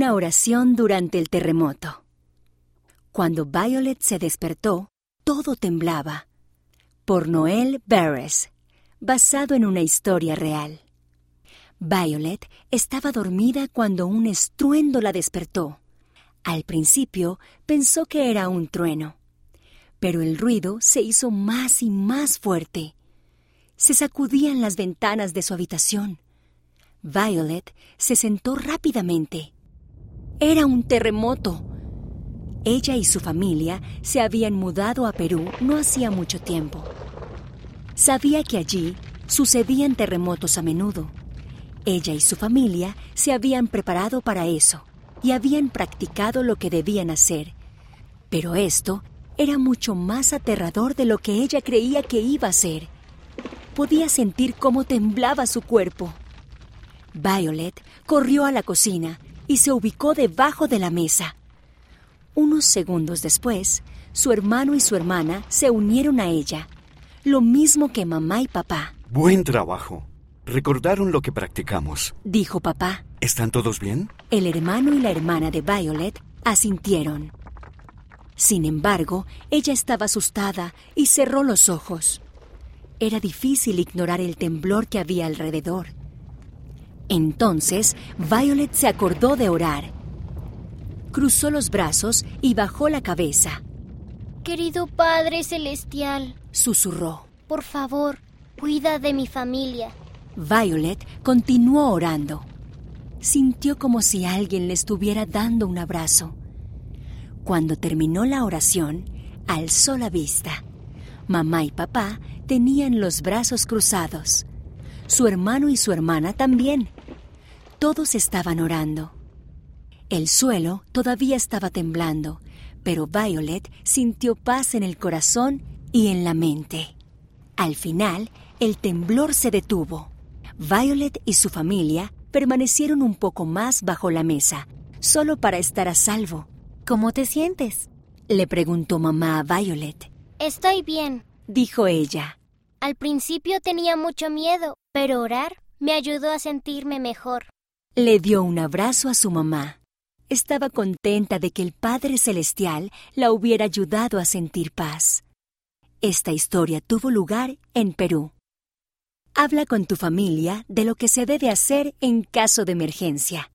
Una oración durante el terremoto. Cuando Violet se despertó, todo temblaba. Por Noel Barres, basado en una historia real. Violet estaba dormida cuando un estruendo la despertó. Al principio pensó que era un trueno, pero el ruido se hizo más y más fuerte. Se sacudían las ventanas de su habitación. Violet se sentó rápidamente. Era un terremoto. Ella y su familia se habían mudado a Perú no hacía mucho tiempo. Sabía que allí sucedían terremotos a menudo. Ella y su familia se habían preparado para eso y habían practicado lo que debían hacer. Pero esto era mucho más aterrador de lo que ella creía que iba a ser. Podía sentir cómo temblaba su cuerpo. Violet corrió a la cocina y se ubicó debajo de la mesa. Unos segundos después, su hermano y su hermana se unieron a ella, lo mismo que mamá y papá. Buen trabajo. Recordaron lo que practicamos, dijo papá. ¿Están todos bien? El hermano y la hermana de Violet asintieron. Sin embargo, ella estaba asustada y cerró los ojos. Era difícil ignorar el temblor que había alrededor. Entonces, Violet se acordó de orar. Cruzó los brazos y bajó la cabeza. Querido Padre Celestial, susurró. Por favor, cuida de mi familia. Violet continuó orando. Sintió como si alguien le estuviera dando un abrazo. Cuando terminó la oración, alzó la vista. Mamá y papá tenían los brazos cruzados. Su hermano y su hermana también. Todos estaban orando. El suelo todavía estaba temblando, pero Violet sintió paz en el corazón y en la mente. Al final, el temblor se detuvo. Violet y su familia permanecieron un poco más bajo la mesa, solo para estar a salvo. ¿Cómo te sientes? le preguntó mamá a Violet. Estoy bien, dijo ella. Al principio tenía mucho miedo, pero orar me ayudó a sentirme mejor. Le dio un abrazo a su mamá. Estaba contenta de que el Padre Celestial la hubiera ayudado a sentir paz. Esta historia tuvo lugar en Perú. Habla con tu familia de lo que se debe hacer en caso de emergencia.